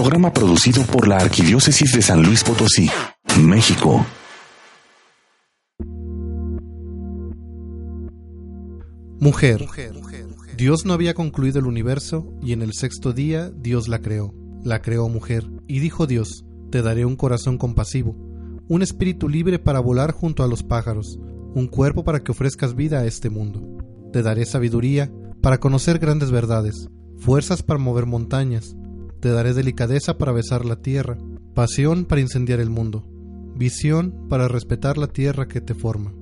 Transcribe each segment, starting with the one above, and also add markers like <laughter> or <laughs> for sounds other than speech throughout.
Programa producido por la Arquidiócesis de San Luis Potosí, México. Mujer. Dios no había concluido el universo y en el sexto día Dios la creó. La creó mujer. Y dijo Dios, te daré un corazón compasivo, un espíritu libre para volar junto a los pájaros, un cuerpo para que ofrezcas vida a este mundo. Te daré sabiduría para conocer grandes verdades, fuerzas para mover montañas. Te daré delicadeza para besar la tierra, pasión para incendiar el mundo, visión para respetar la tierra que te forma.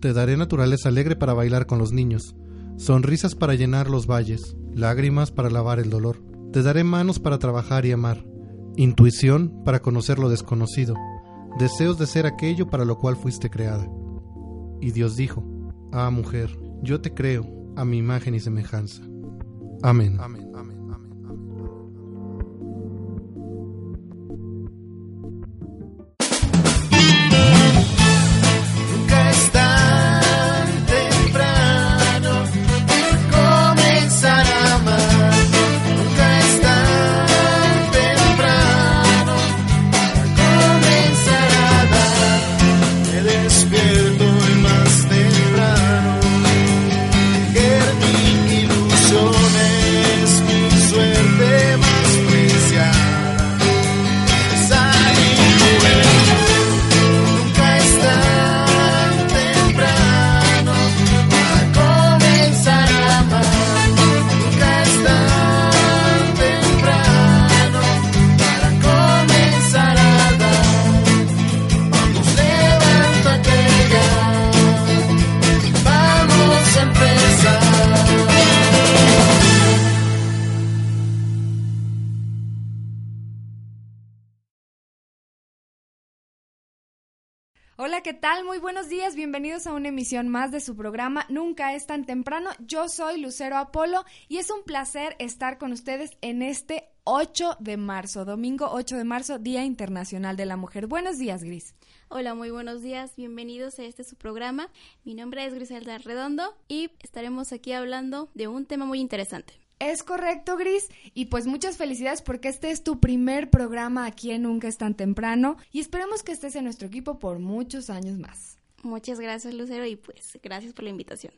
Te daré naturaleza alegre para bailar con los niños, sonrisas para llenar los valles, lágrimas para lavar el dolor. Te daré manos para trabajar y amar, intuición para conocer lo desconocido, deseos de ser aquello para lo cual fuiste creada. Y Dios dijo, Ah, mujer, yo te creo a mi imagen y semejanza. Amén. Amén. ¿Qué tal? Muy buenos días, bienvenidos a una emisión más de su programa Nunca es tan temprano. Yo soy Lucero Apolo y es un placer estar con ustedes en este 8 de marzo, domingo 8 de marzo, Día Internacional de la Mujer. Buenos días, Gris. Hola, muy buenos días, bienvenidos a este su programa. Mi nombre es Griselda Redondo y estaremos aquí hablando de un tema muy interesante. Es correcto, Gris. Y pues muchas felicidades porque este es tu primer programa aquí en Nunca es tan temprano y esperamos que estés en nuestro equipo por muchos años más. Muchas gracias, Lucero, y pues gracias por la invitación.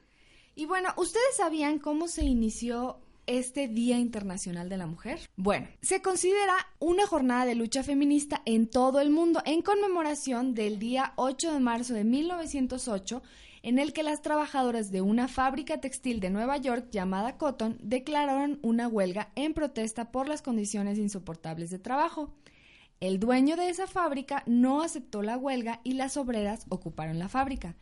Y bueno, ¿ustedes sabían cómo se inició este Día Internacional de la Mujer? Bueno, se considera una jornada de lucha feminista en todo el mundo en conmemoración del día 8 de marzo de 1908 en el que las trabajadoras de una fábrica textil de Nueva York llamada Cotton declararon una huelga en protesta por las condiciones insoportables de trabajo. El dueño de esa fábrica no aceptó la huelga y las obreras ocuparon la fábrica.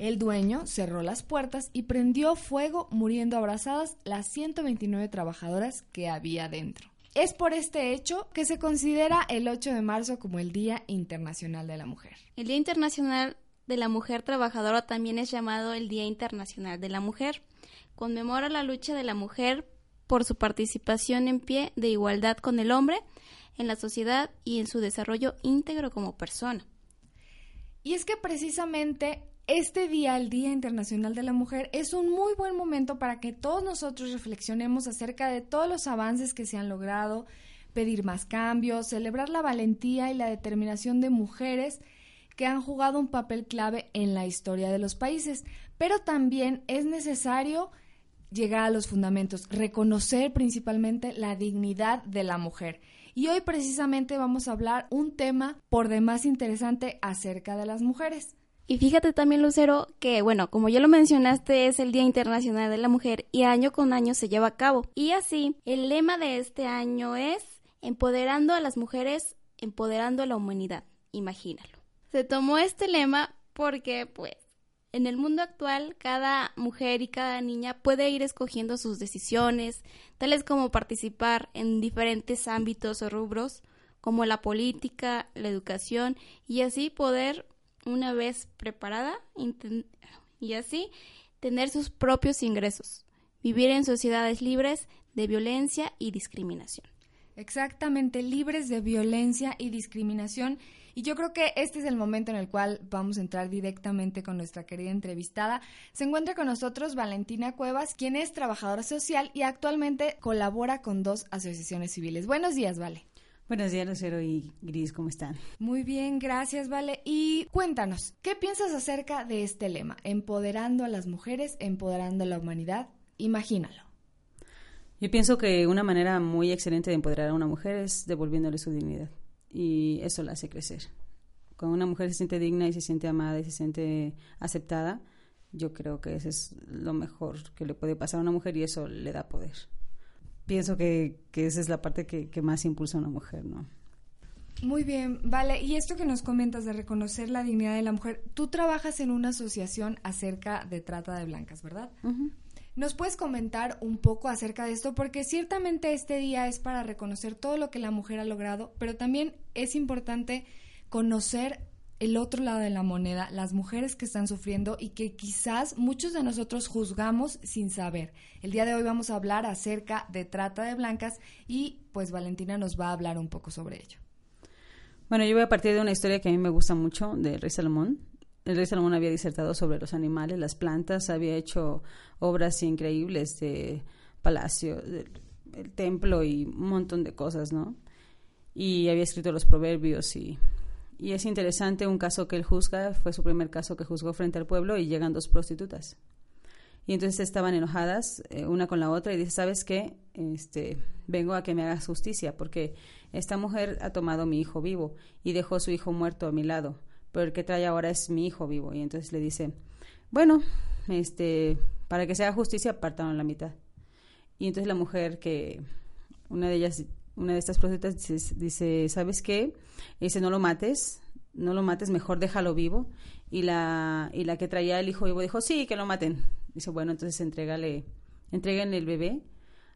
El dueño cerró las puertas y prendió fuego, muriendo abrazadas las 129 trabajadoras que había dentro. Es por este hecho que se considera el 8 de marzo como el Día Internacional de la Mujer. El Día Internacional de la Mujer Trabajadora también es llamado el Día Internacional de la Mujer. Conmemora la lucha de la mujer por su participación en pie de igualdad con el hombre en la sociedad y en su desarrollo íntegro como persona. Y es que precisamente este día, el Día Internacional de la Mujer, es un muy buen momento para que todos nosotros reflexionemos acerca de todos los avances que se han logrado, pedir más cambios, celebrar la valentía y la determinación de mujeres que han jugado un papel clave en la historia de los países, pero también es necesario llegar a los fundamentos, reconocer principalmente la dignidad de la mujer. Y hoy precisamente vamos a hablar un tema por demás interesante acerca de las mujeres. Y fíjate también, Lucero, que bueno, como ya lo mencionaste, es el Día Internacional de la Mujer y año con año se lleva a cabo. Y así, el lema de este año es Empoderando a las mujeres, empoderando a la humanidad. Imagínalo. Se tomó este lema porque, pues, en el mundo actual, cada mujer y cada niña puede ir escogiendo sus decisiones, tales como participar en diferentes ámbitos o rubros, como la política, la educación, y así poder, una vez preparada, y así tener sus propios ingresos, vivir en sociedades libres de violencia y discriminación. Exactamente, libres de violencia y discriminación y yo creo que este es el momento en el cual vamos a entrar directamente con nuestra querida entrevistada. Se encuentra con nosotros Valentina Cuevas, quien es trabajadora social y actualmente colabora con dos asociaciones civiles. Buenos días, Vale. Buenos días, Lucero y Gris, ¿cómo están? Muy bien, gracias, Vale. Y cuéntanos, ¿qué piensas acerca de este lema? Empoderando a las mujeres, empoderando a la humanidad. Imagínalo. Yo pienso que una manera muy excelente de empoderar a una mujer es devolviéndole su dignidad. Y eso la hace crecer. Cuando una mujer se siente digna y se siente amada y se siente aceptada, yo creo que eso es lo mejor que le puede pasar a una mujer y eso le da poder. Pienso que, esa es la parte que, que más impulsa a una mujer, ¿no? Muy bien, vale. Y esto que nos comentas de reconocer la dignidad de la mujer, tú trabajas en una asociación acerca de trata de blancas, ¿verdad? ¿Nos puedes comentar un poco acerca de esto? Porque ciertamente este día es para reconocer todo lo que la mujer ha logrado, pero también es importante conocer el otro lado de la moneda, las mujeres que están sufriendo y que quizás muchos de nosotros juzgamos sin saber. El día de hoy vamos a hablar acerca de trata de blancas y pues Valentina nos va a hablar un poco sobre ello. Bueno, yo voy a partir de una historia que a mí me gusta mucho del rey Salomón. El rey Salomón había disertado sobre los animales, las plantas, había hecho obras increíbles de palacio, el templo y un montón de cosas, ¿no? Y había escrito los proverbios y es interesante un caso que él juzga, fue su primer caso que juzgó frente al pueblo y llegan dos prostitutas. Y entonces estaban enojadas eh, una con la otra y dice, ¿sabes qué? Este, vengo a que me hagas justicia porque esta mujer ha tomado mi hijo vivo y dejó su hijo muerto a mi lado, pero el que trae ahora es mi hijo vivo. Y entonces le dice, bueno, este, para que se haga justicia, apartaron la mitad. Y entonces la mujer que, una de ellas una de estas prostitutas dice, ¿sabes qué? Dice, no lo mates, no lo mates, mejor déjalo vivo. Y la, y la que traía el hijo vivo dijo, sí, que lo maten. Dice, bueno, entonces entrégale, entreguen el bebé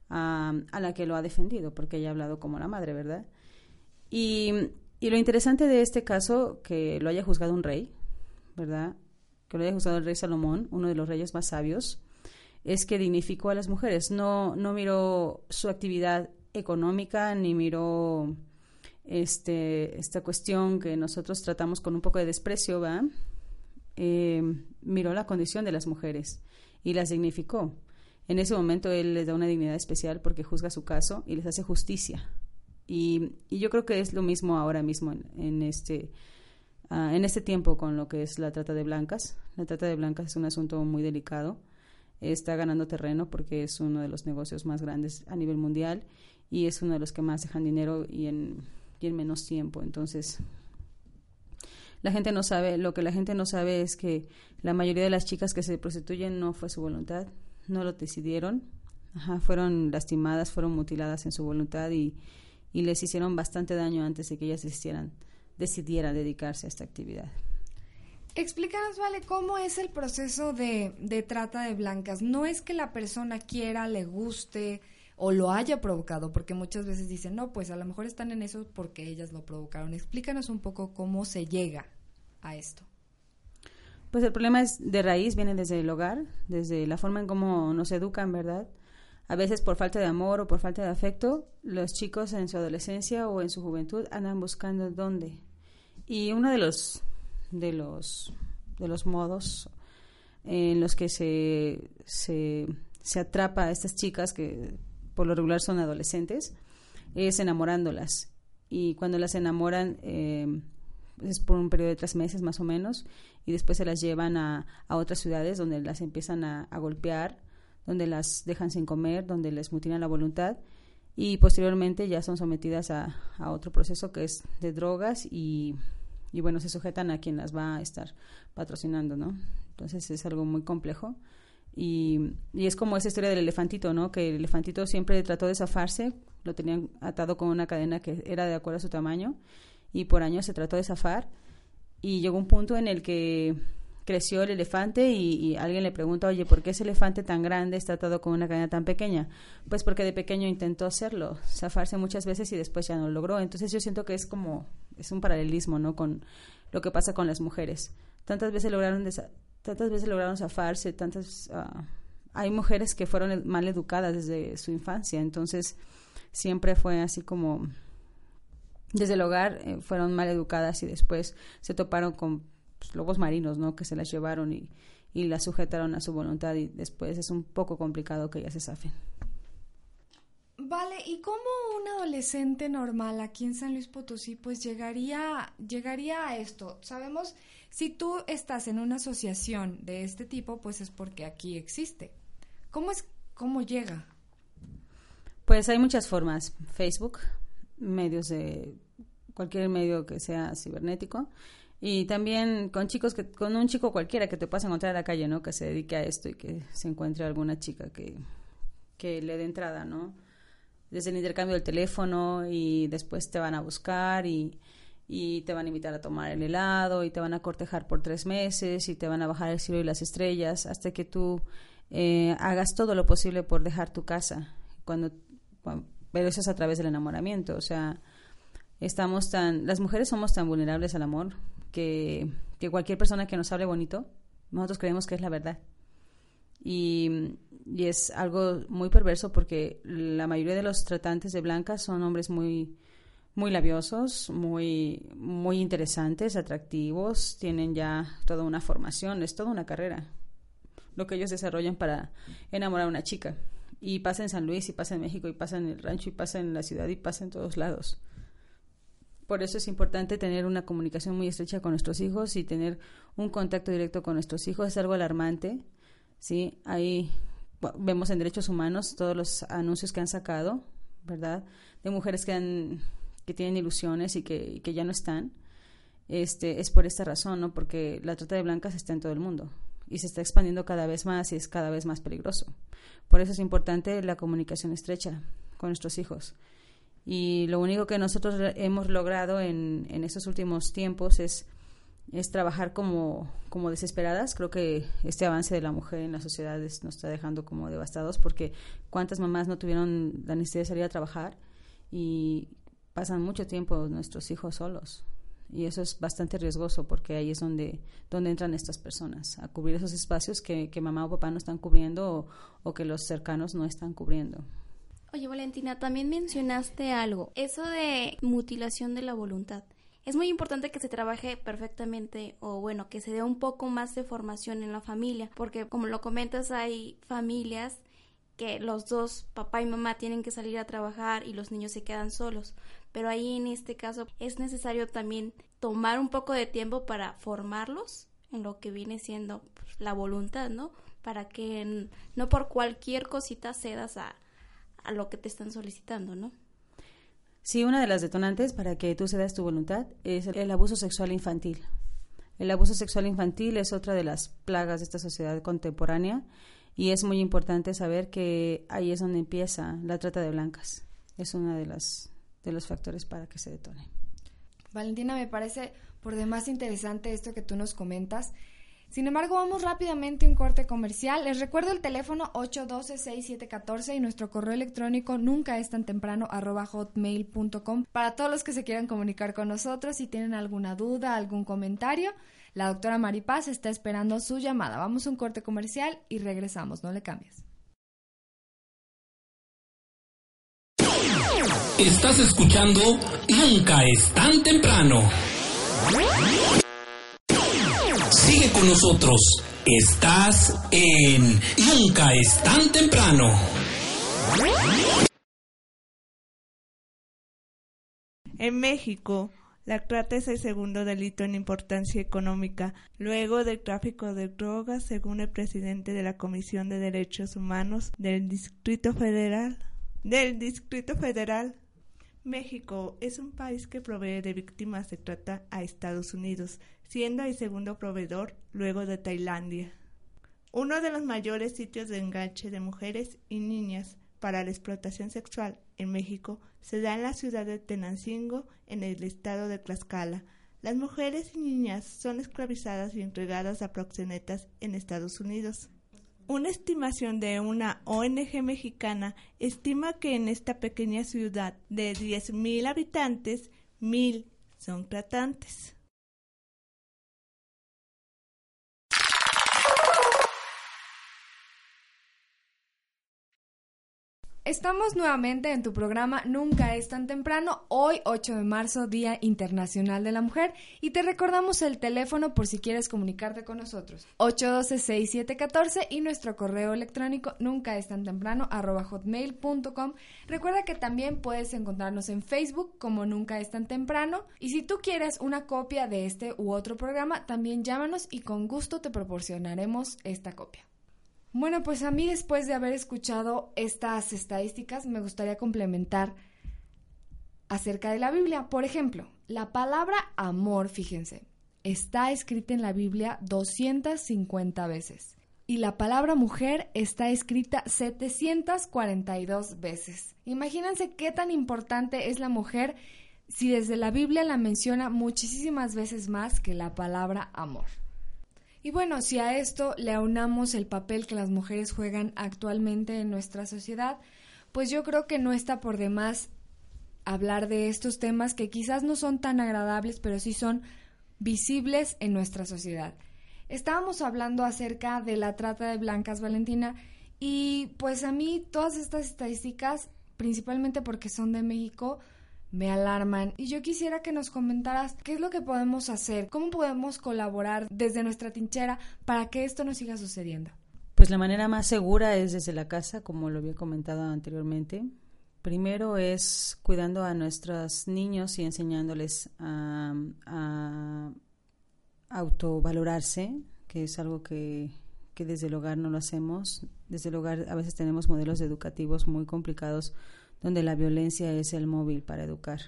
a, a, la que lo ha defendido, porque ella ha hablado como la madre, ¿verdad? Y, y lo interesante de este caso, que lo haya juzgado un rey, ¿verdad? Que lo haya juzgado el rey Salomón, uno de los reyes más sabios, es que dignificó a las mujeres. No, no miró su actividad económica ni miró este, esta cuestión que nosotros tratamos con un poco de desprecio, ¿va? Eh, miró la condición de las mujeres y las dignificó. En ese momento él les da una dignidad especial porque juzga su caso y les hace justicia. Y, yo creo que es lo mismo ahora mismo en, este, ah, en este tiempo con lo que es la trata de blancas. La trata de blancas es un asunto muy delicado. Está ganando terreno porque es uno de los negocios más grandes a nivel mundial y es uno de los que más dejan dinero y en, y en menos tiempo. Entonces, la gente no sabe, lo que la gente no sabe es que la mayoría de las chicas que se prostituyen no fue su voluntad, no lo decidieron, fueron lastimadas, fueron mutiladas en su voluntad y, y les hicieron bastante daño antes de que ellas decidieran, decidieran dedicarse a esta actividad. Explícanos, Vale, cómo es el proceso de, de trata de blancas. No es que la persona quiera, le guste, o lo haya provocado, porque muchas veces dicen, no, pues a lo mejor están en eso porque ellas lo provocaron. Explícanos un poco cómo se llega a esto. Pues el problema es de raíz, viene desde el hogar, desde la forma en cómo nos educan, ¿verdad? A veces por falta de amor o por falta de afecto, los chicos en su adolescencia o en su juventud andan buscando dónde. Y uno de los de los de los modos en los que se, se, se atrapa a estas chicas que por lo regular son adolescentes, es enamorándolas. Y cuando las enamoran eh, es por un periodo de tres meses más o menos, y después se las llevan a, a otras ciudades donde las empiezan a, golpear, donde las dejan sin comer, donde les mutilan la voluntad y posteriormente ya son sometidas a, a otro proceso que es de drogas y, y, bueno, se sujetan a quien las va a estar patrocinando, ¿no? Entonces es algo muy complejo y, y, es como esa historia del elefantito, ¿no? Que el elefantito siempre trató de zafarse, lo tenían atado con una cadena que era de acuerdo a su tamaño y por años se trató de zafar y llegó un punto en el que creció el elefante y, alguien le pregunta, oye, ¿por qué ese elefante tan grande está atado con una cadena tan pequeña? Pues porque de pequeño intentó hacerlo, zafarse muchas veces y después ya no lo logró. Entonces yo siento que es como, es un paralelismo, ¿no? Con lo que pasa con las mujeres. Tantas veces lograron tantas veces lograron zafarse, tantas... Ah, hay mujeres que fueron mal educadas desde su infancia, entonces siempre fue así como desde el hogar eh, fueron mal educadas y después se toparon con lobos marinos, ¿no? Que se las llevaron y, y las sujetaron a su voluntad y después es un poco complicado que ellas se zafen. Vale, ¿y cómo un adolescente normal aquí en San Luis Potosí pues llegaría, llegaría a esto? Sabemos, si tú estás en una asociación de este tipo, pues es porque aquí existe. ¿Cómo es, cómo llega? Pues hay muchas formas. Facebook, medios de cualquier medio que sea cibernético y también con chicos que con un chico cualquiera que te puedas encontrar en la calle, ¿no? Que se dedique a esto y que se encuentre alguna chica que que le dé entrada, ¿no? Desde el intercambio del teléfono y después te van a buscar y, y te van a invitar a tomar el helado y te van a cortejar por tres meses y te van a bajar el cielo y las estrellas hasta que tú eh, hagas todo lo posible por dejar tu casa. Cuando, pero eso es a través del enamoramiento, o sea, estamos tan, las mujeres somos tan vulnerables al amor que, que cualquier persona que nos hable bonito, nosotros creemos que es la verdad. Y, y, es algo muy perverso porque la mayoría de los tratantes de blancas son hombres muy muy labiosos, muy muy interesantes, atractivos, tienen ya toda una formación, es toda una carrera lo que ellos desarrollan para enamorar a una chica. Y pasa en San Luis, y pasa en México, y pasa en el rancho, y pasa en la ciudad, y pasa en todos lados. Por eso es importante tener una comunicación muy estrecha con nuestros hijos y tener un contacto directo con nuestros hijos. Es algo alarmante, ¿sí? Ahí vemos en derechos humanos todos los anuncios que han sacado, ¿verdad? De mujeres que, han, que tienen ilusiones y que, y que ya no están. Este, es por esta razón, ¿no? Porque la trata de blancas está en todo el mundo y se está expandiendo cada vez más y es cada vez más peligroso. Por eso es importante la comunicación estrecha con nuestros hijos. Y lo único que nosotros hemos logrado en, en estos últimos tiempos es, es trabajar como, como desesperadas. Creo que este avance de la mujer en la sociedad nos está dejando como devastados porque cuántas mamás no tuvieron la necesidad de salir a trabajar y pasan mucho tiempo nuestros hijos solos y eso es bastante riesgoso porque ahí es donde, donde entran estas personas, a cubrir esos espacios que, que mamá o papá no están cubriendo o, que los cercanos no están cubriendo. Oye, Valentina, también mencionaste algo, eso de mutilación de la voluntad. Es muy importante que se trabaje perfectamente o bueno, que se dé un poco más de formación en la familia, porque como lo comentas, hay familias que los dos, papá y mamá, tienen que salir a trabajar y los niños se quedan solos pero ahí en este caso es necesario también tomar un poco de tiempo para formarlos en lo que viene siendo pues, la voluntad, ¿no? Para que no por cualquier cosita cedas a, a lo que te están solicitando, ¿no? Sí, una de las detonantes para que tú cedas tu voluntad es el abuso sexual infantil. El abuso sexual infantil es otra de las plagas de esta sociedad contemporánea y es muy importante saber que ahí es donde empieza la trata de blancas. Es una de las de los factores para que se detone. Valentina, me parece por demás interesante esto que tú nos comentas. Sin embargo, vamos rápidamente a un corte comercial. Les recuerdo el teléfono 812-6714 y nuestro correo electrónico nunca es tan temprano hotmail.com para todos los que se quieran comunicar con nosotros si tienen alguna duda, algún comentario. La doctora Maripaz está esperando su llamada. Vamos a un corte comercial y regresamos. No le cambies. Estás escuchando Nunca es tan temprano. Sigue con nosotros. Estás en Nunca es tan temprano. En México, la trata es el segundo delito en importancia económica, luego del tráfico de drogas, según el presidente de la Comisión de Derechos Humanos del Distrito Federal. Del Distrito Federal, México es un país que provee de víctimas de trata a Estados Unidos, siendo el segundo proveedor luego de Tailandia. Uno de los mayores sitios de enganche de mujeres y niñas para la explotación sexual en México se da en la ciudad de Tenancingo, en el estado de Tlaxcala. Las mujeres y niñas son esclavizadas y entregadas a proxenetas en Estados Unidos. Una estimación de una ONG mexicana estima que en esta pequeña ciudad de 10.000 habitantes, mil son tratantes. Estamos nuevamente en tu programa Nunca es tan temprano, hoy 8 de marzo, Día Internacional de la Mujer, y te recordamos el teléfono por si quieres comunicarte con nosotros, 812-6714 y nuestro correo electrónico nunca es tan temprano hotmail.com. Recuerda que también puedes encontrarnos en Facebook como Nunca es tan temprano, y si tú quieres una copia de este u otro programa, también llámanos y con gusto te proporcionaremos esta copia. Bueno, pues a mí después de haber escuchado estas estadísticas me gustaría complementar acerca de la Biblia. Por ejemplo, la palabra amor, fíjense, está escrita en la Biblia 250 veces y la palabra mujer está escrita 742 veces. Imagínense qué tan importante es la mujer si desde la Biblia la menciona muchísimas veces más que la palabra amor. Y bueno, si a esto le aunamos el papel que las mujeres juegan actualmente en nuestra sociedad, pues yo creo que no está por demás hablar de estos temas que quizás no son tan agradables, pero sí son visibles en nuestra sociedad. Estábamos hablando acerca de la trata de blancas, Valentina, y pues a mí todas estas estadísticas, principalmente porque son de México, me alarman y yo quisiera que nos comentaras qué es lo que podemos hacer, cómo podemos colaborar desde nuestra tinchera para que esto no siga sucediendo. Pues la manera más segura es desde la casa, como lo había comentado anteriormente. Primero es cuidando a nuestros niños y enseñándoles a, autovalorarse, que es algo que, que desde el hogar no lo hacemos. Desde el hogar a veces tenemos modelos educativos muy complicados donde la violencia es el móvil para educar.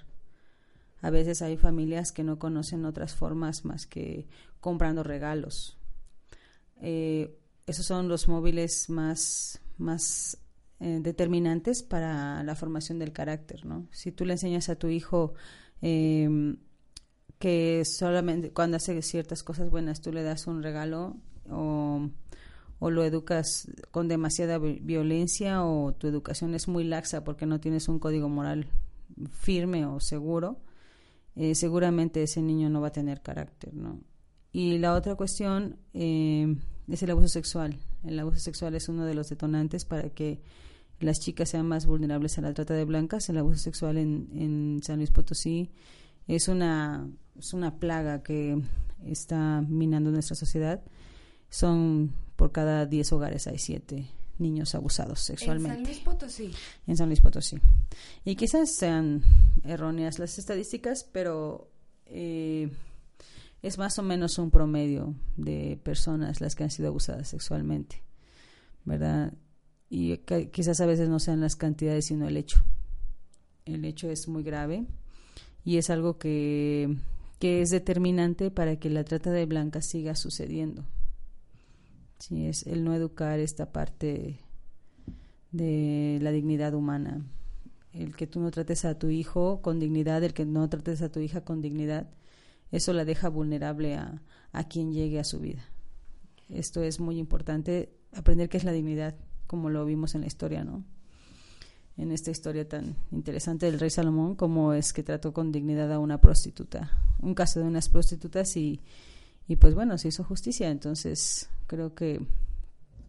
A veces hay familias que no conocen otras formas más que comprando regalos. Eh, esos son los móviles más, más eh, determinantes para la formación del carácter. ¿no? Si tú le enseñas a tu hijo em, que solamente cuando hace ciertas cosas buenas tú le das un regalo o o lo educas con demasiada violencia o tu educación es muy laxa porque no tienes un código moral firme o seguro, eh, seguramente ese niño no va a tener carácter, ¿no? Y la otra cuestión eh, es el abuso sexual. El abuso sexual es uno de los detonantes para que las chicas sean más vulnerables a la trata de blancas. El abuso sexual en, en San Luis Potosí es una, es una plaga que está minando nuestra sociedad. Son por cada 10 hogares hay 7 niños abusados sexualmente. En San Luis Potosí. En San Luis Potosí. Y quizás sean erróneas las estadísticas, pero eh, es más o menos un promedio de personas las que han sido abusadas sexualmente, ¿verdad? Y quizás a veces no sean las cantidades, sino el hecho. El hecho es muy grave y es algo que, que es determinante para que la trata de blancas siga sucediendo. Sí, es el no educar esta parte de la dignidad humana. El que tú no trates a tu hijo con dignidad, el que no trates a tu hija con dignidad, eso la deja vulnerable a, a quien llegue a su vida. Esto es muy importante, aprender qué es la dignidad, como lo vimos en la historia, ¿no? En esta historia tan interesante del rey Salomón, cómo es que trató con dignidad a una prostituta. Un caso de unas prostitutas y, y pues bueno, se hizo justicia. Entonces, creo que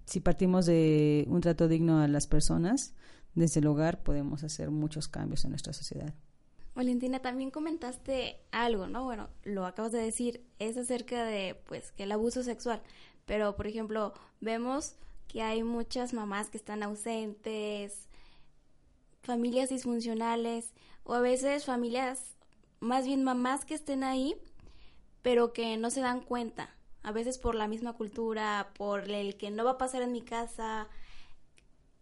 si partimos de un trato digno a las personas, desde el hogar podemos hacer muchos cambios en nuestra sociedad. Valentina, también comentaste algo, ¿no? Bueno, lo acabas de decir, es acerca de, pues, que el abuso sexual. Pero, por ejemplo, vemos que hay muchas mamás que están ausentes, familias disfuncionales, o a veces familias, más bien mamás que estén ahí, pero que no se dan cuenta, a veces por la misma cultura, por el que no va a pasar en mi casa.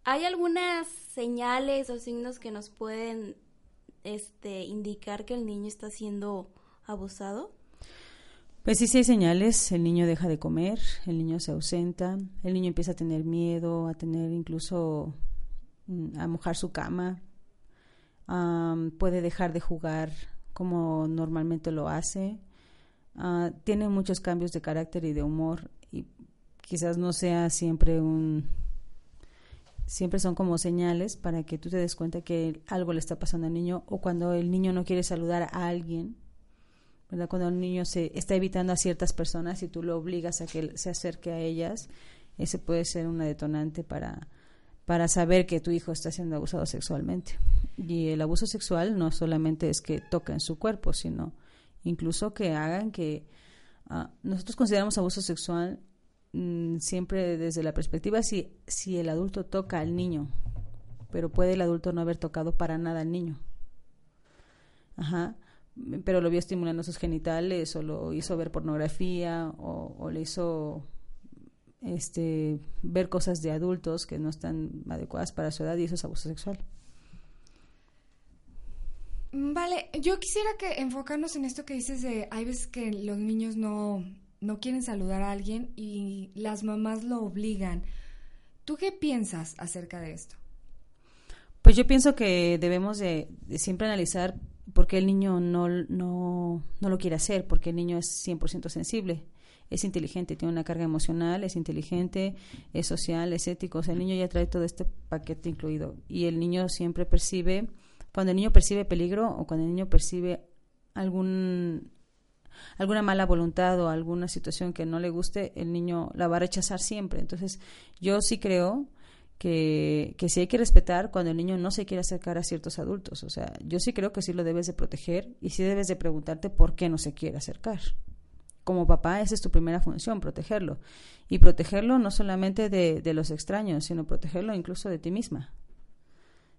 ¿Hay algunas señales o signos que nos pueden este, indicar que el niño está siendo abusado? Pues sí, sí hay señales. El niño deja de comer, el niño se ausenta, el niño empieza a tener miedo, a tener incluso mm, a mojar su cama, puede dejar de jugar como normalmente lo hace, Ah, tiene muchos cambios de carácter y de humor y quizás no sea siempre un siempre son como señales para que tú te des cuenta que algo le está pasando al niño o cuando el niño no quiere saludar a alguien ¿verdad? cuando el niño se está evitando a ciertas personas y tú lo obligas a que se acerque a ellas ese puede ser una detonante para para saber que tu hijo está siendo abusado sexualmente. Y el abuso sexual no solamente es que toquen su cuerpo, sino incluso que hagan que ah, nosotros consideramos abuso sexual mm, siempre desde la perspectiva si, si el adulto toca al niño, pero puede el adulto no haber tocado para nada al niño. Ajá. Pero lo vio estimulando sus genitales o lo hizo ver pornografía o, o le hizo este, ver cosas de adultos que no están adecuadas para su edad y eso es abuso sexual. Vale, yo quisiera que enfocarnos en esto que dices de hay veces que los niños no, no quieren saludar a alguien y las mamás lo obligan. ¿Tú qué piensas acerca de esto? Pues yo pienso que debemos de, de siempre analizar por qué el niño no, no, no lo quiere hacer, porque el niño es 100% sensible es inteligente, tiene una carga emocional, es inteligente, es social, es ético. O sea, el niño ya trae todo este paquete incluido. Y el niño siempre percibe, cuando el niño percibe peligro o cuando el niño percibe algún alguna mala voluntad o alguna situación que no le guste, el niño la va a rechazar siempre. Entonces, yo sí creo que, que sí hay que respetar cuando el niño no se quiere acercar a ciertos adultos. O sea, yo sí creo que sí lo debes de proteger y sí debes de preguntarte por qué no se quiere acercar como papá, esa es tu primera función, protegerlo. Y protegerlo no solamente de, de, los extraños, sino protegerlo incluso de ti misma.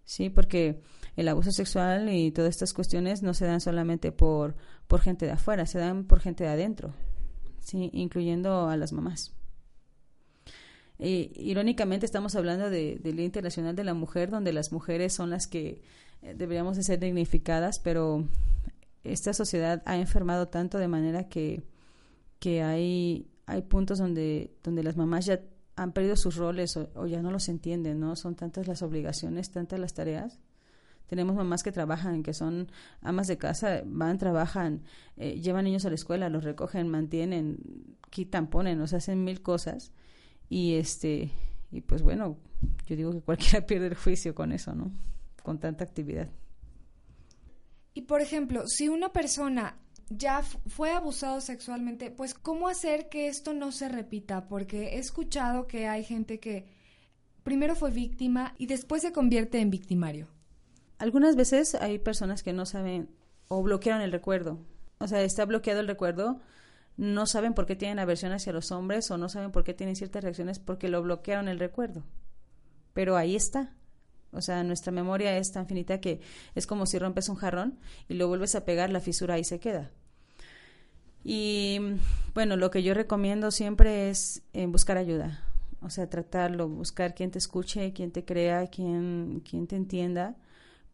Sí, porque el abuso sexual y todas estas cuestiones no se dan solamente por, por gente de afuera, se dan por gente de adentro, sí, incluyendo a las mamás. Y, irónicamente estamos hablando de, del Día Internacional de la Mujer, donde las mujeres son las que eh, deberíamos de ser dignificadas, pero esta sociedad ha enfermado tanto de manera que que hay, hay puntos donde, donde las mamás ya han perdido sus roles o, ya no los entienden, ¿no? Son tantas las obligaciones, tantas las tareas. Tenemos mamás que trabajan, que son amas de casa, van, trabajan, eh, llevan niños a la escuela, los recogen, mantienen, quitan, ponen, sea, hacen mil cosas. Y este, y pues bueno, yo digo que cualquiera <laughs> pierde el juicio con eso, ¿no? Con tanta actividad. Y por ejemplo, si una persona ya fue abusado sexualmente, pues ¿cómo hacer que esto no se repita? Porque he escuchado que hay gente que primero fue víctima y después se convierte en victimario. Algunas veces hay personas que no saben o bloquearon el recuerdo. O sea, está bloqueado el recuerdo, no saben por qué tienen aversión hacia los hombres o no saben por qué tienen ciertas reacciones porque lo bloquearon el recuerdo. Pero ahí está. O sea, nuestra memoria es tan finita que es como si rompes un jarrón y lo vuelves a pegar, la fisura ahí se queda. Y bueno, lo que yo recomiendo siempre es eh, buscar ayuda. O sea, tratarlo, buscar quien te escuche, quien te crea, quien, quien te entienda,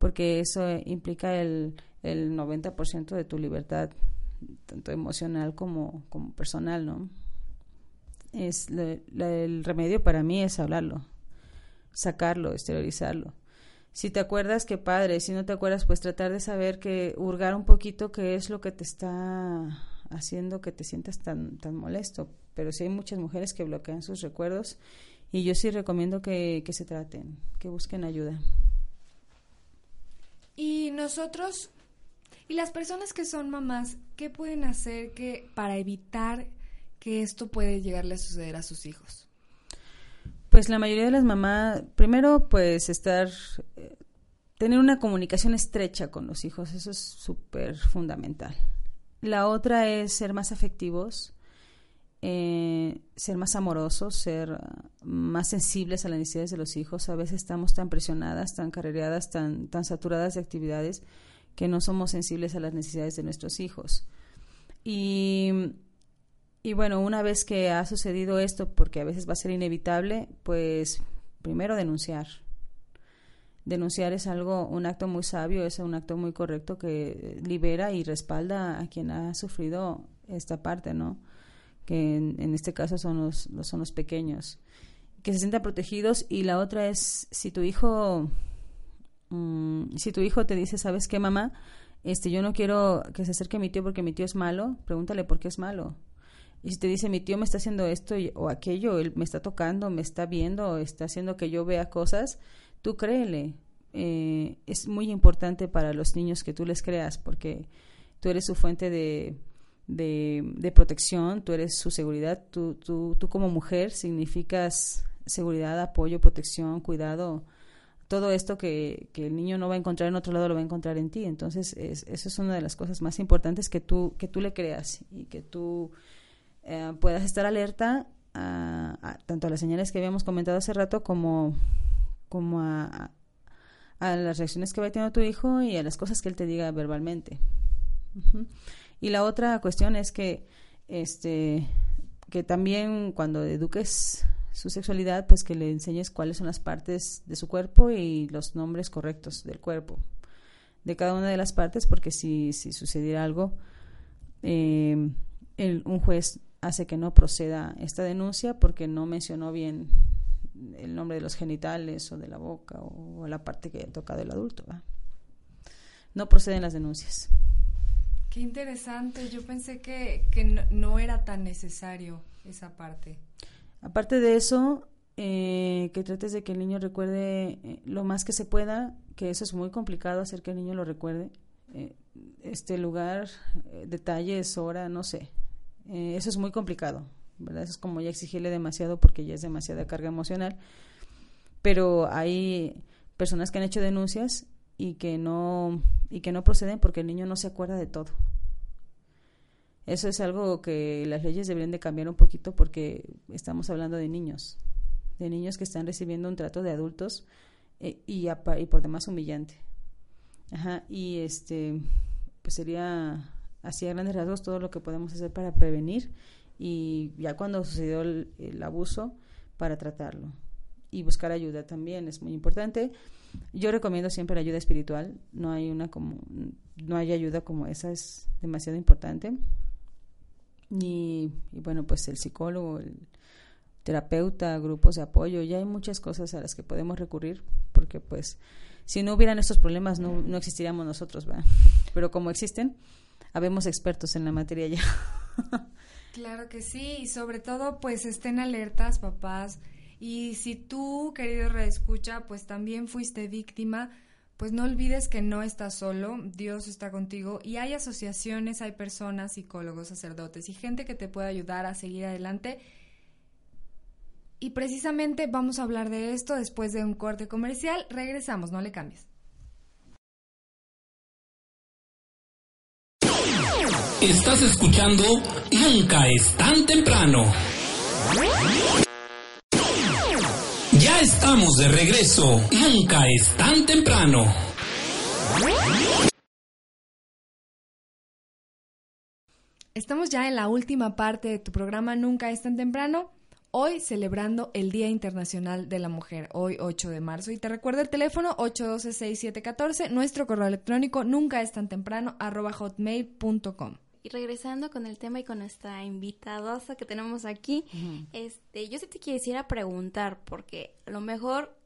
porque eso implica el, el 90% de tu libertad, tanto emocional como, como personal, ¿no? Es el remedio para mí es hablarlo, sacarlo, exteriorizarlo. Si te acuerdas, qué padre. Si no te acuerdas, pues tratar de saber que, hurgar un poquito qué es lo que te está haciendo que te sientas tan, tan molesto. Pero sí hay muchas mujeres que bloquean sus recuerdos y yo sí recomiendo que, que se traten, que busquen ayuda. Y nosotros, y las personas que son mamás, ¿qué pueden hacer que, para evitar que esto puede llegarle a suceder a sus hijos? Pues la mayoría de las mamás, primero pues estar, eh, tener una comunicación estrecha con los hijos, eso es súper fundamental. La otra es ser más afectivos, eh, ser más amorosos, ser más sensibles a las necesidades de los hijos. A veces estamos tan presionadas, tan carrereadas, tan, tan saturadas de actividades que no somos sensibles a las necesidades de nuestros hijos. Y y bueno, una vez que ha sucedido esto, porque a veces va a ser inevitable, pues primero denunciar. Denunciar es algo, un acto muy sabio, es un acto muy correcto que libera y respalda a quien ha sufrido esta parte, ¿no? Que en, este caso son los, son los pequeños. Que se sientan protegidos y la otra es si tu hijo, mm, si tu hijo te dice, ¿sabes qué, mamá? Este, yo no quiero que se acerque a mi tío porque mi tío es malo, pregúntale por qué es malo y si te dice, mi tío me está haciendo esto o aquello, él me está tocando, me está viendo, está haciendo que yo vea cosas, tú créele. Eh, es muy importante para los niños que tú les creas porque tú eres su fuente de, de, protección, tú eres su seguridad, tú, tú, tú como mujer significas seguridad, apoyo, protección, cuidado, todo esto que, que, el niño no va a encontrar en otro lado lo va a encontrar en ti. Entonces, es, eso es una de las cosas más importantes que tú, que tú le creas y que tú eh, puedas estar alerta a, tanto a las señales que habíamos comentado hace rato como, como a, a, las reacciones que va teniendo tu hijo y a las cosas que él te diga verbalmente. Y la otra cuestión es que este que también cuando eduques su sexualidad, pues que le enseñes cuáles son las partes de su cuerpo y los nombres correctos del cuerpo, de cada una de las partes, porque si, si sucediera algo, eh, el, un juez hace que no proceda esta denuncia porque no mencionó bien el nombre de los genitales o de la boca o, la parte que ha tocado el adulto. No proceden las denuncias. Qué interesante, yo pensé que, no, era tan necesario esa parte. Aparte de eso, eh, que trates de que el niño recuerde eh, lo más que se pueda, que eso es muy complicado hacer que el niño lo recuerde. Eh, este lugar, detalles, hora, no sé, eh, eso es muy complicado, ¿verdad? Eso es como ya exigirle demasiado porque ya es demasiada carga emocional. Pero hay personas que han hecho denuncias y que no y que no proceden porque el niño no se acuerda de todo. Eso es algo que las leyes deberían de cambiar un poquito porque estamos hablando de niños, de niños que están recibiendo un trato de adultos eh, y, y por demás humillante. Ajá, y este pues sería así a grandes rasgos todo lo que podemos hacer para prevenir y ya cuando sucedió el, abuso para tratarlo y buscar ayuda también es muy importante. Yo recomiendo siempre la ayuda espiritual, no hay una como no hay ayuda como esa es demasiado importante. Y, bueno, pues el psicólogo, el terapeuta, grupos de apoyo, ya hay muchas cosas a las que podemos recurrir porque pues si no hubieran estos problemas no, no existiríamos nosotros, ¿verdad? <laughs> Pero como existen, habemos expertos en la materia ya. <laughs> claro que sí, y sobre todo pues estén alertas, papás. Y si tú, querido reescucha, pues también fuiste víctima, pues no olvides que no estás solo, Dios está contigo y hay asociaciones, hay personas, psicólogos, sacerdotes y gente que te puede ayudar a seguir adelante. Y precisamente vamos a hablar de esto después de un corte comercial. Regresamos, no le cambies. Estás escuchando Nunca es tan temprano. Ya estamos de regreso. Nunca es tan temprano. Estamos ya en la última parte de tu programa Nunca es tan temprano. Hoy celebrando el Día Internacional de la Mujer, hoy 8 de marzo. Y te recuerdo el teléfono 812-6714, nuestro correo electrónico nunca es tan temprano arroba hotmail.com. Y regresando con el tema y con nuestra invitada que tenemos aquí, este, yo sí te quisiera preguntar, porque a lo mejor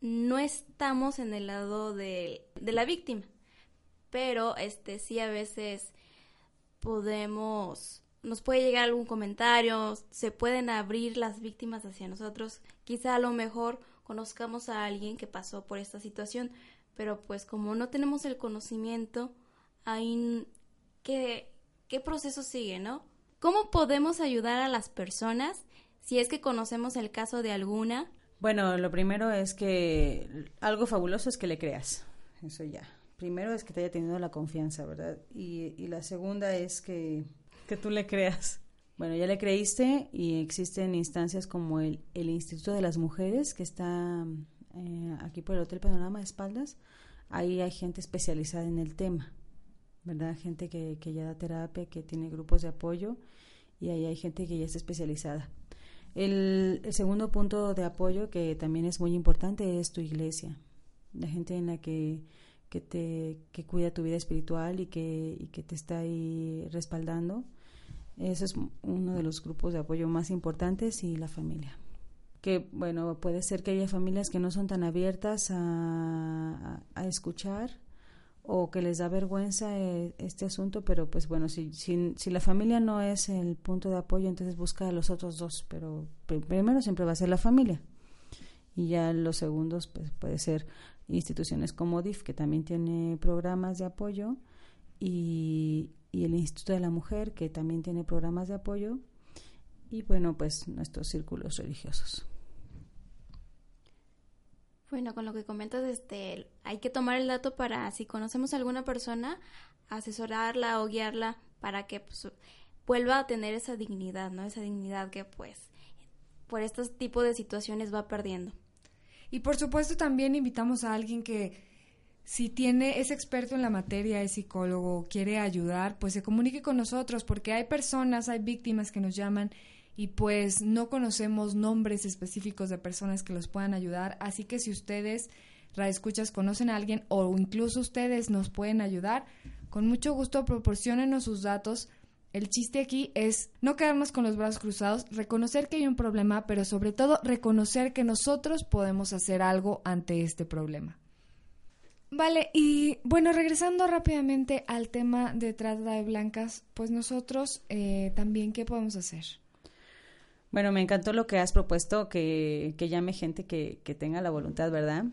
no estamos en el lado de, de la víctima, pero este sí a veces podemos nos puede llegar algún comentario, se pueden abrir las víctimas hacia nosotros. Quizá a lo mejor conozcamos a alguien que pasó por esta situación, pero pues como no tenemos el conocimiento, ahí que qué proceso sigue, ¿no? ¿Cómo podemos ayudar a las personas si es que conocemos el caso de alguna? Bueno, lo primero es que algo fabuloso es que le creas. Eso ya. Primero es que te haya tenido la confianza, ¿verdad? Y, la segunda es que, que tú le creas. Bueno, ya le creíste y existen instancias como el, el Instituto de las Mujeres que está eh, aquí por el Hotel Panorama de Espaldas. Ahí hay gente especializada en el tema. ¿Verdad? Gente que, que ya da terapia, que tiene grupos de apoyo y ahí hay gente que ya está especializada. El, segundo punto de apoyo que también es muy importante es tu iglesia, la gente en la que, que te que cuida tu vida espiritual y que, y que te está ahí respaldando. Ese es uno de los grupos de apoyo más importantes y la familia. Que bueno, puede ser que haya familias que no son tan abiertas a, a escuchar o que les da vergüenza eh, este asunto, pero pues bueno, si, si, si, la familia no es el punto de apoyo, entonces busca a los otros dos, pero primero siempre va a ser la familia. Y ya los segundos pues puede ser instituciones como DIF, que también tiene programas de apoyo, y, y el Instituto de la Mujer, que también tiene programas de apoyo, y bueno, pues nuestros círculos religiosos. Bueno, con lo que comentas, este, hay que tomar el dato para, si conocemos a alguna persona, asesorarla o guiarla para que pues, vuelva a tener esa dignidad, ¿no? Esa dignidad que pues por estos tipos de situaciones va perdiendo. Y por supuesto también invitamos a alguien que si tiene es experto en la materia, es psicólogo, quiere ayudar, pues se comunique con nosotros porque hay personas, hay víctimas que nos llaman y pues no conocemos nombres específicos de personas que los puedan ayudar, así que si ustedes escuchas conocen a alguien o incluso ustedes nos pueden ayudar, con mucho gusto proporcionenos sus datos. El chiste aquí es no quedarnos con los brazos cruzados, reconocer que hay un problema, pero sobre todo reconocer que nosotros podemos hacer algo ante este problema. Vale, y bueno, regresando rápidamente al tema de trata de blancas, pues nosotros eh, también, ¿qué podemos hacer? Bueno, me encantó lo que has propuesto, que, que llame gente que, que, tenga la voluntad, ¿verdad?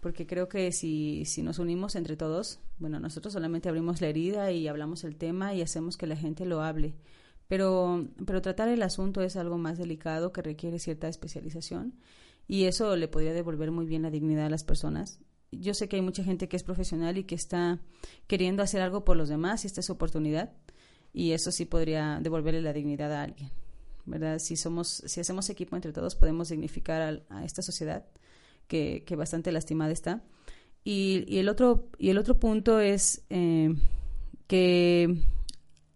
Porque creo que si, si nos unimos entre todos, bueno, nosotros solamente abrimos la herida y hablamos el tema y hacemos que la gente lo hable. Pero, pero tratar el asunto es algo más delicado que requiere cierta especialización y eso le podría devolver muy bien la dignidad a las personas. Yo sé que hay mucha gente que es profesional y que está queriendo hacer algo por los demás y esta es su oportunidad y eso sí podría devolverle la dignidad a alguien. ¿Verdad? Si somos, si hacemos equipo entre todos, podemos dignificar a, esta sociedad que, que, bastante lastimada está. Y, y, el otro, y el otro punto es eh, que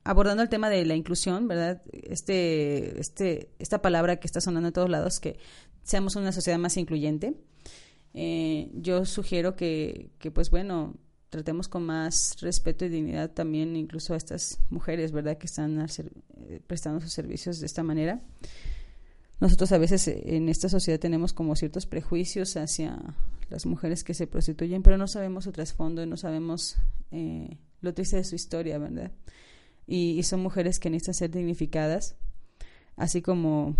abordando el tema de la inclusión, ¿verdad? Este, este, esta palabra que está sonando en todos lados, que seamos una sociedad más incluyente. Eh, yo sugiero que, que, pues bueno, tratemos con más respeto y dignidad también incluso a estas mujeres, ¿verdad?, que están eh, prestando sus servicios de esta manera. Nosotros a veces eh, en esta sociedad tenemos como ciertos prejuicios hacia las mujeres que se prostituyen, pero no sabemos su trasfondo y no sabemos eh, lo triste de su historia, ¿verdad? Y, son mujeres que necesitan ser dignificadas, así como,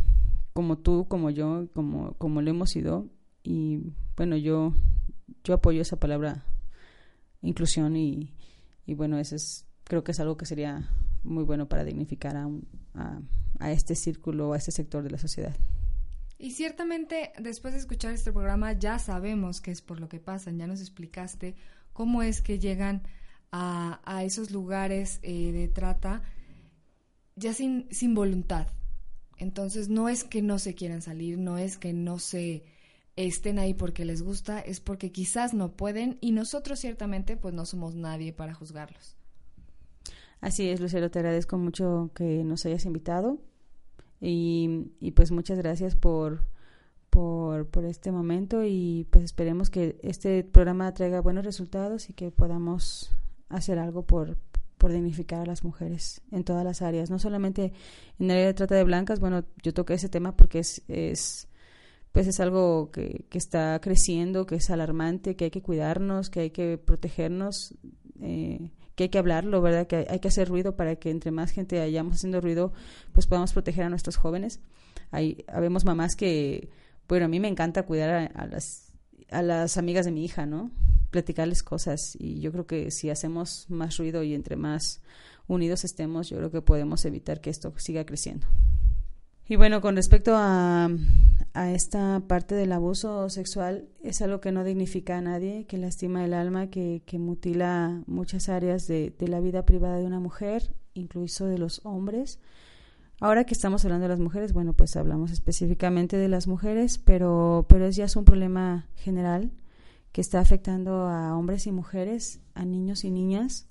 como tú, como yo, como, como lo hemos sido. Y bueno, yo, yo apoyo esa palabra inclusión y, y bueno, eso es, creo que es algo que sería muy bueno para dignificar a, a, a este círculo, a este sector de la sociedad. Y ciertamente, después de escuchar este programa, ya sabemos qué es por lo que pasan, ya nos explicaste cómo es que llegan a, a esos lugares eh, de trata ya sin, sin voluntad. Entonces, no es que no se quieran salir, no es que no se estén ahí porque les gusta, es porque quizás no pueden y nosotros ciertamente pues no somos nadie para juzgarlos. Así es, Lucero, te agradezco mucho que nos hayas invitado y, y pues muchas gracias por, por, por este momento y pues esperemos que este programa traiga buenos resultados y que podamos hacer algo por, por dignificar a las mujeres en todas las áreas, no solamente en el área de trata de blancas, bueno, yo toqué ese tema porque es, es pues es algo que, que, está creciendo, que es alarmante, que hay que cuidarnos, que hay que protegernos, eh, que hay que hablarlo, ¿verdad? Que hay, que hacer ruido para que entre más gente hayamos haciendo ruido, pues podamos proteger a nuestros jóvenes. Hay, habemos mamás que, bueno, a mí me encanta cuidar a, las, a las amigas de mi hija, ¿no? Platicarles cosas y yo creo que si hacemos más ruido y entre más unidos estemos, yo creo que podemos evitar que esto siga creciendo. Y bueno, con respecto a, a esta parte del abuso sexual, es algo que no dignifica a nadie, que lastima el alma, que, que mutila muchas áreas de, de la vida privada de una mujer, incluso de los hombres. Ahora que estamos hablando de las mujeres, bueno, pues hablamos específicamente de las mujeres, pero, pero es ya es un problema general que está afectando a hombres y mujeres, a niños y niñas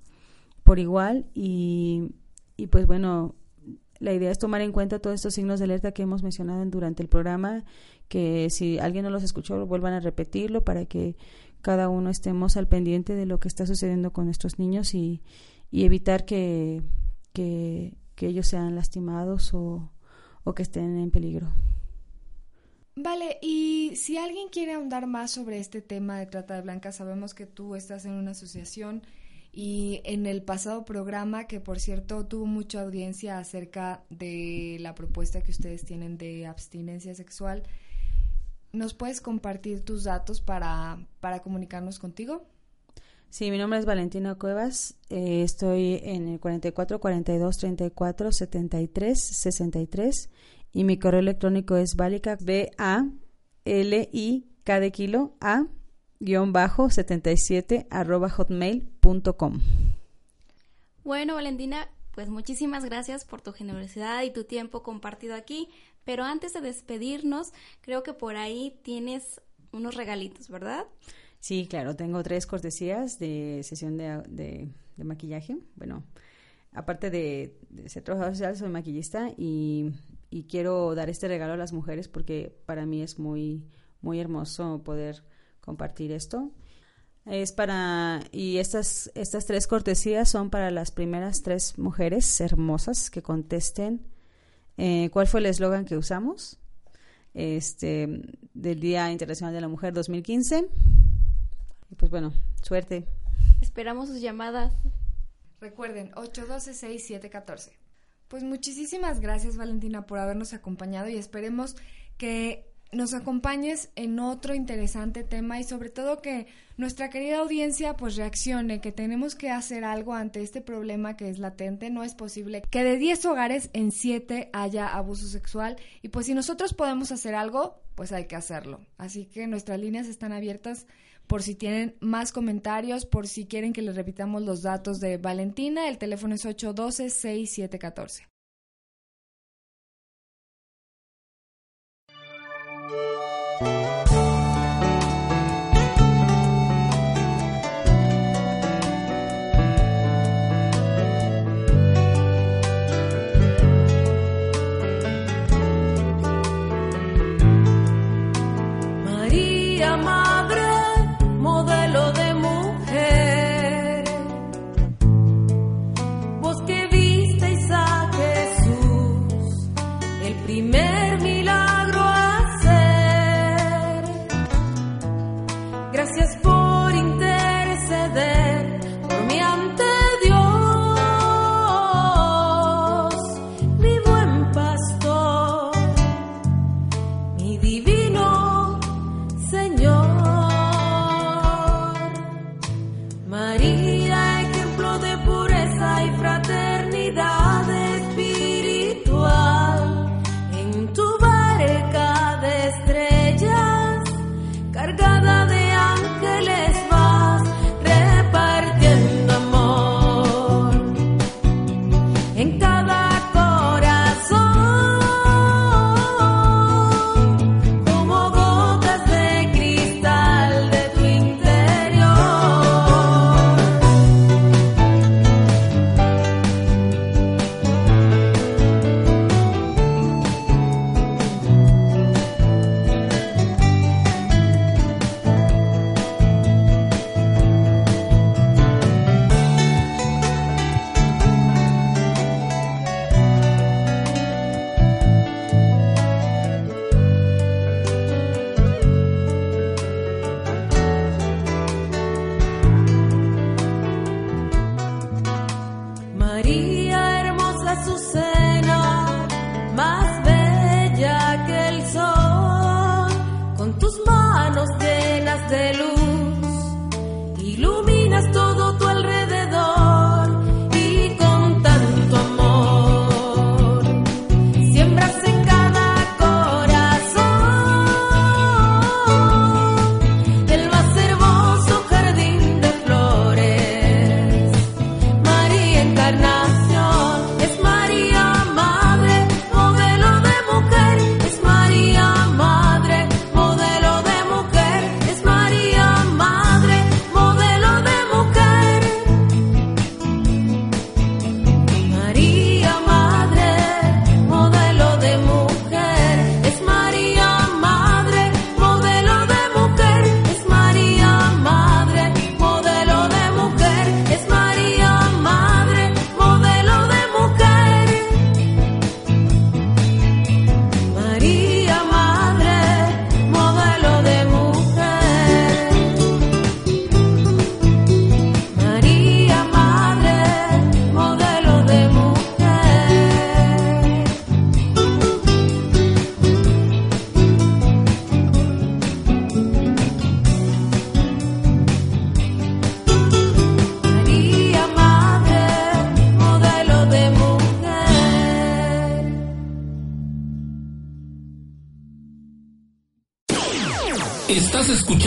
por igual y, y pues bueno, la idea es tomar en cuenta todos estos signos de alerta que hemos mencionado durante el programa, que si alguien no los escuchó, vuelvan a repetirlo para que cada uno estemos al pendiente de lo que está sucediendo con nuestros niños y, y evitar que, que, que, ellos sean lastimados o, o que estén en peligro. Vale, y si alguien quiere ahondar más sobre este tema de trata de blancas, sabemos que tú estás en una asociación y en el pasado programa, que por cierto tuvo mucha audiencia acerca de la propuesta que ustedes tienen de abstinencia sexual, ¿nos puedes compartir tus datos para, para comunicarnos contigo? Sí, mi nombre es Valentina Cuevas. Eh, estoy en el 44 42 34 73 63 y mi correo electrónico es balica b a l i cada kilo a 77 arroba hotmail.com. Bueno, Valentina, pues muchísimas gracias por tu generosidad y tu tiempo compartido aquí. Pero antes de despedirnos, creo que por ahí tienes unos regalitos, ¿verdad? Sí, claro, tengo tres cortesías de sesión de, de, maquillaje. Bueno, aparte de, ser trabajador social, soy maquillista y, y, quiero dar este regalo a las mujeres porque para mí es muy, muy hermoso poder compartir esto. Es para, y estas, estas tres cortesías son para las primeras tres mujeres hermosas que contesten eh, cuál fue el eslogan que usamos este, del Día Internacional de la Mujer 2015. Y pues bueno, suerte. Esperamos sus llamadas. Recuerden, 812-6714. Pues muchísimas gracias Valentina por habernos acompañado y esperemos que nos acompañes en otro interesante tema y sobre todo que nuestra querida audiencia pues reaccione, que tenemos que hacer algo ante este problema que es latente. No es posible que de 10 hogares en 7 haya abuso sexual y pues si nosotros podemos hacer algo, pues hay que hacerlo. Así que nuestras líneas están abiertas por si tienen más comentarios, por si quieren que les repitamos los datos de Valentina. El teléfono es 812-6714. Música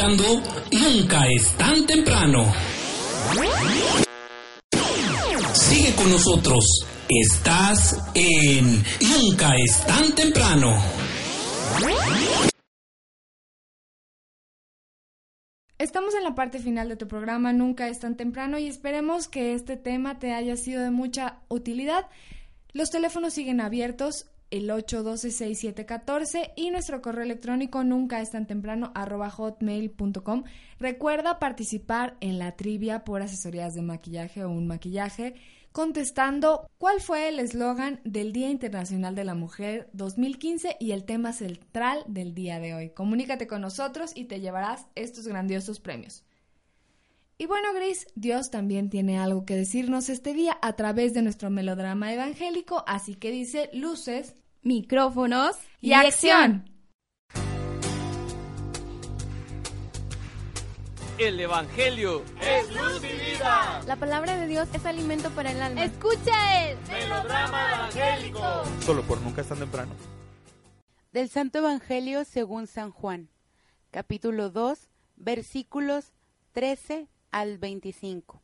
Nunca es tan temprano. Sigue con nosotros. Estás en Nunca es tan temprano. Estamos en la parte final de tu programa Nunca es tan temprano y esperemos que este tema te haya sido de mucha utilidad. Los teléfonos siguen abiertos el 812-6714 y nuestro correo electrónico nunca es tan temprano hotmail.com. Recuerda participar en la trivia por asesorías de maquillaje o un maquillaje contestando cuál fue el eslogan del Día Internacional de la Mujer 2015 y el tema central del día de hoy. Comunícate con nosotros y te llevarás estos grandiosos premios. Y bueno, Gris, Dios también tiene algo que decirnos este día a través de nuestro melodrama evangélico, así que dice luces, micrófonos y, acción. El Evangelio es luz y vida. La palabra de Dios es alimento para el alma. Escucha el melodrama evangélico. Solo por nunca es tan temprano. Del Santo Evangelio según San Juan, capítulo 2, versículos 13 al 25.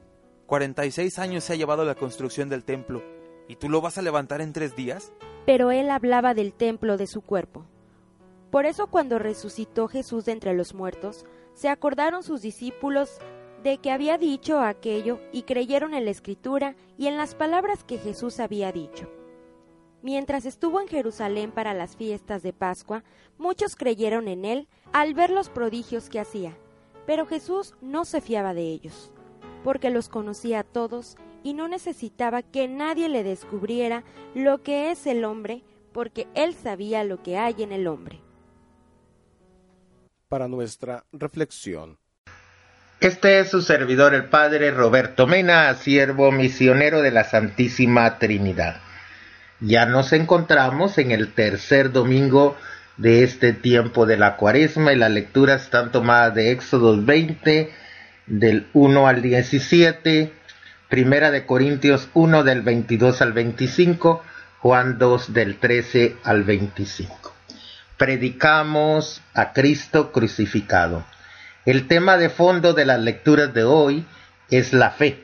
46 años se ha llevado la construcción del templo, ¿y tú lo vas a levantar en tres días? Pero él hablaba del templo de su cuerpo. Por eso cuando resucitó Jesús de entre los muertos, se acordaron sus discípulos de que había dicho aquello y creyeron en la escritura y en las palabras que Jesús había dicho. Mientras estuvo en Jerusalén para las fiestas de Pascua, muchos creyeron en él al ver los prodigios que hacía, pero Jesús no se fiaba de ellos porque los conocía a todos y no necesitaba que nadie le descubriera lo que es el hombre, porque él sabía lo que hay en el hombre. Para nuestra reflexión. Este es su servidor, el Padre Roberto Mena, siervo misionero de la Santísima Trinidad. Ya nos encontramos en el tercer domingo de este tiempo de la cuaresma y las lecturas están tomadas de Éxodo 20, del 1 al 17, Primera de Corintios 1 del 22 al 25, Juan 2 del 13 al 25. Predicamos a Cristo crucificado. El tema de fondo de las lecturas de hoy es la fe.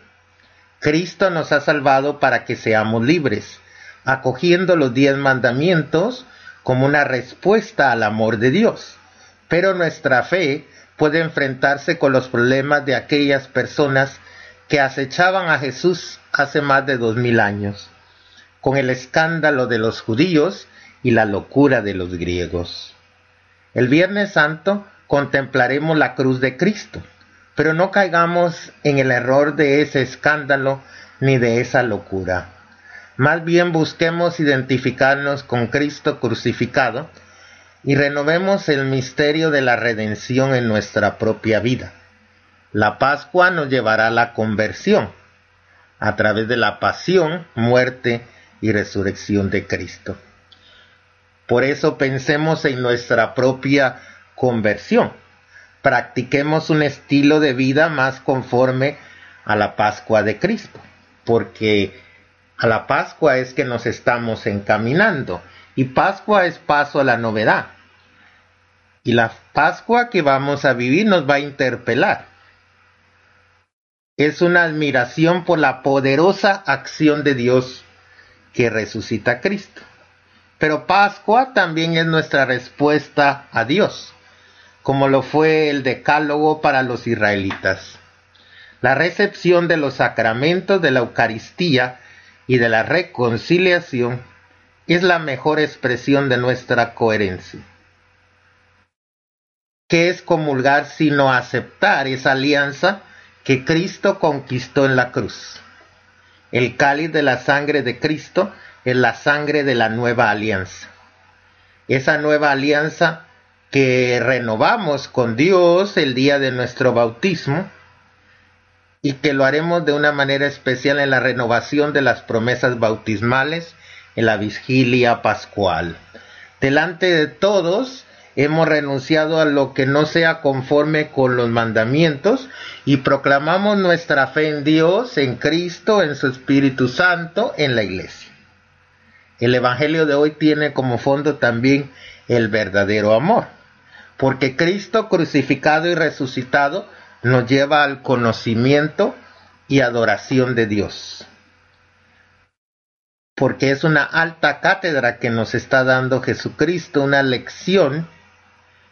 Cristo nos ha salvado para que seamos libres, acogiendo los diez mandamientos como una respuesta al amor de Dios. Pero nuestra fe puede enfrentarse con los problemas de aquellas personas que acechaban a Jesús hace más de dos mil años, con el escándalo de los judíos y la locura de los griegos. El Viernes Santo contemplaremos la cruz de Cristo, pero no caigamos en el error de ese escándalo ni de esa locura. Más bien busquemos identificarnos con Cristo crucificado, y renovemos el misterio de la redención en nuestra propia vida. La Pascua nos llevará a la conversión a través de la pasión, muerte y resurrección de Cristo. Por eso pensemos en nuestra propia conversión. Practiquemos un estilo de vida más conforme a la Pascua de Cristo, porque a la Pascua es que nos estamos encaminando y Pascua es paso a la novedad. Y la Pascua que vamos a vivir nos va a interpelar. Es una admiración por la poderosa acción de Dios que resucita a Cristo. Pero Pascua también es nuestra respuesta a Dios. como lo fue el decálogo para los israelitas. La recepción de los sacramentos de la Eucaristía y de la reconciliación es la mejor expresión de nuestra coherencia. ¿Qué es comulgar sino aceptar esa alianza que Cristo conquistó en la cruz? El cáliz de la sangre de Cristo es la sangre de la nueva alianza. Esa nueva alianza que renovamos con Dios el día de nuestro bautismo y que lo haremos de una manera especial en la renovación de las promesas bautismales en la vigilia pascual. Delante de todos hemos renunciado a lo que no sea conforme con los mandamientos y proclamamos nuestra fe en Dios, en Cristo, en su Espíritu Santo, en la Iglesia. El Evangelio de hoy tiene como fondo también el verdadero amor, porque Cristo crucificado y resucitado nos lleva al conocimiento y adoración de Dios. Porque es una alta cátedra que nos está dando Jesucristo, una lección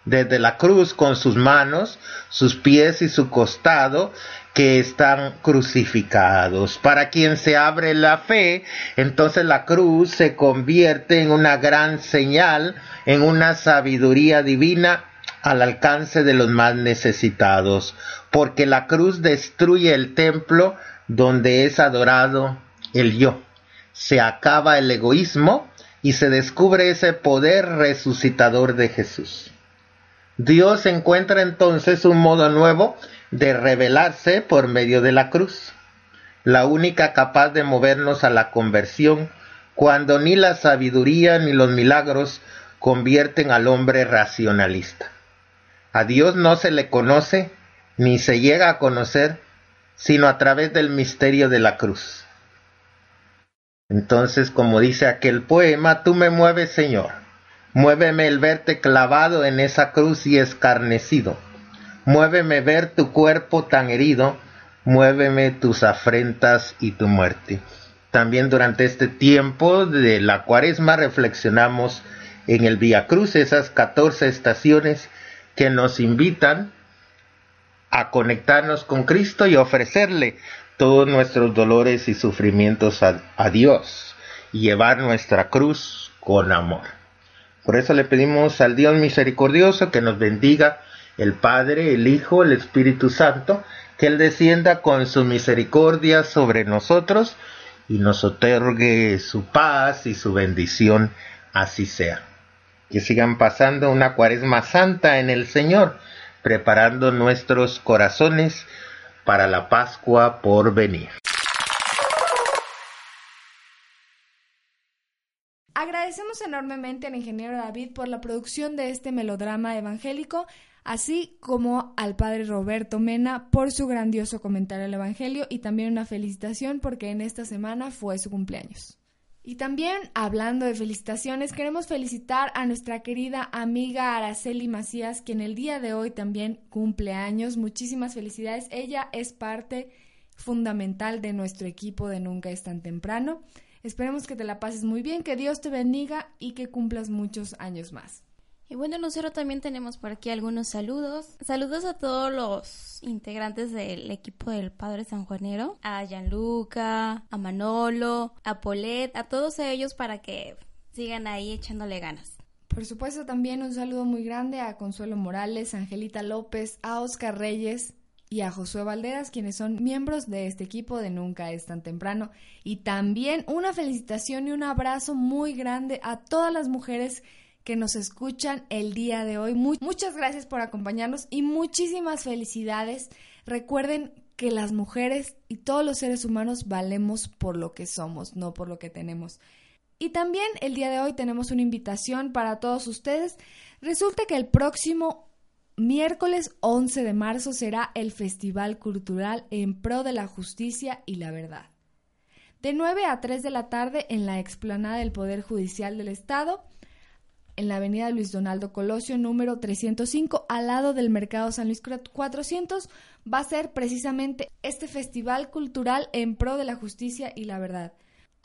desde la cruz con sus manos, sus pies y su costado que están crucificados. Para quien se abre la fe, entonces la cruz se convierte en una gran señal, en una sabiduría divina al alcance de los más necesitados, porque la cruz destruye el templo donde es adorado el yo. Se acaba el egoísmo y se descubre ese poder resucitador de Jesús. Dios encuentra entonces un modo nuevo de revelarse por medio de la cruz, la única capaz de movernos a la conversión, cuando ni la sabiduría ni los milagros convierten al hombre racionalista. A Dios no se le conoce ni se llega a conocer sino a través del misterio de la cruz. Entonces, como dice aquel poema, tú me mueves, Señor Muéveme el verte clavado en esa cruz y escarnecido. Muéveme ver tu cuerpo tan herido. Muéveme tus afrentas y tu muerte. También durante este tiempo de la cuaresma reflexionamos en el Vía Cruz, esas 14 estaciones que nos invitan a conectarnos con Cristo y ofrecerle todos nuestros dolores y sufrimientos a, a Dios y llevar nuestra cruz con amor. Por eso le pedimos al Dios misericordioso que nos bendiga el Padre, el Hijo, el Espíritu Santo, que Él descienda con su misericordia sobre nosotros y nos otorgue su paz y su bendición, así sea. Que sigan pasando una cuaresma santa en el Señor, preparando nuestros corazones para la Pascua por venir. Agradecemos enormemente al ingeniero David por la producción de este melodrama evangélico, así como al padre Roberto Mena por su grandioso comentario al Evangelio y también una felicitación porque en esta semana fue su cumpleaños. Y también, hablando de felicitaciones, queremos felicitar a nuestra querida amiga Araceli Macías, quien el día de hoy también cumple años. Muchísimas felicidades. Ella es parte fundamental de nuestro equipo de Nunca es tan temprano. Esperemos que te la pases muy bien, que Dios te bendiga y que cumplas muchos años más. Y bueno, nosotros también tenemos por aquí algunos saludos. Saludos a todos los integrantes del equipo del Padre San Juanero, a Gianluca, a Manolo, a Polet, a todos ellos para que sigan ahí echándole ganas. Por supuesto, también un saludo muy grande a Consuelo Morales, a Angelita López, a Oscar Reyes, y a Josué Valderas, quienes son miembros de este equipo de Nunca es tan temprano. Y también una felicitación y un abrazo muy grande a todas las mujeres que nos escuchan el día de hoy. muchas gracias por acompañarnos y muchísimas felicidades. Recuerden que las mujeres y todos los seres humanos valemos por lo que somos, no por lo que tenemos. Y también el día de hoy tenemos una invitación para todos ustedes. Resulta que el próximo Miércoles 11 de marzo será el Festival Cultural en Pro de la Justicia y la Verdad. De 9 a 3 de la tarde en la explanada del Poder Judicial del Estado, en la avenida Luis Donaldo Colosio, número 305, al lado del Mercado San Luis 400, va a ser precisamente este Festival Cultural en Pro de la Justicia y la Verdad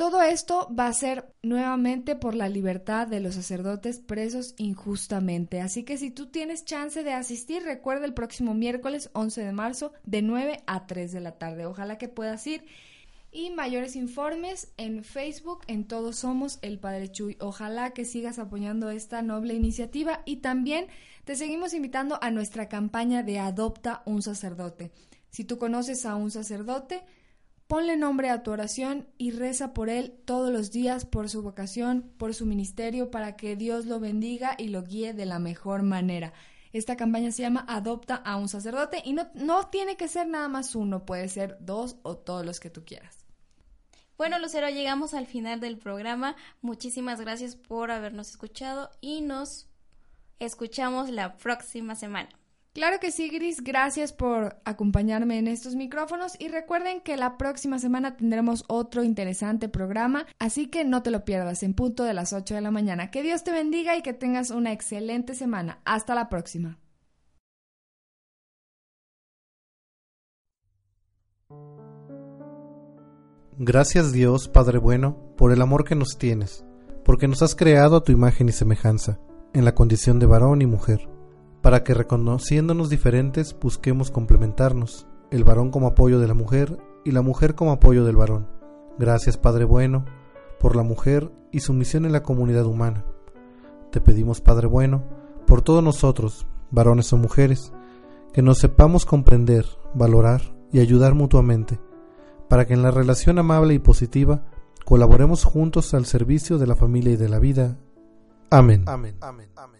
Todo esto va a ser nuevamente por la libertad de los sacerdotes presos injustamente. Así que si tú tienes chance de asistir, recuerda el próximo miércoles 11 de marzo de 9 a 3 de la tarde. Ojalá que puedas ir. Y mayores informes en Facebook, en Todos Somos el Padre Chuy. Ojalá que sigas apoyando esta noble iniciativa y también te seguimos invitando a nuestra campaña de Adopta un sacerdote. Si tú conoces a un sacerdote, Ponle nombre a tu oración y reza por él todos los días, por su vocación, por su ministerio, para que Dios lo bendiga y lo guíe de la mejor manera. Esta campaña se llama Adopta a un sacerdote y no, no tiene que ser nada más uno, puede ser dos o todos los que tú quieras. Bueno, Lucero, llegamos al final del programa. Muchísimas gracias por habernos escuchado y nos escuchamos la próxima semana. Claro que sí, Gris. Gracias por acompañarme en estos micrófonos y recuerden que la próxima semana tendremos otro interesante programa, así que no te lo pierdas en punto de las 8 de la mañana. Que Dios te bendiga y que tengas una excelente semana. Hasta la próxima. Gracias Dios, Padre bueno, por el amor que nos tienes, porque nos has creado a tu imagen y semejanza, en la condición de varón y mujer para que reconociéndonos diferentes busquemos complementarnos, el varón como apoyo de la mujer y la mujer como apoyo del varón. Gracias Padre bueno por la mujer y su misión en la comunidad humana. Te pedimos Padre bueno por todos nosotros, varones o mujeres, que nos sepamos comprender, valorar y ayudar mutuamente, para que en la relación amable y positiva colaboremos juntos al servicio de la familia y de la vida. Amén. Amén. Amén. Amén.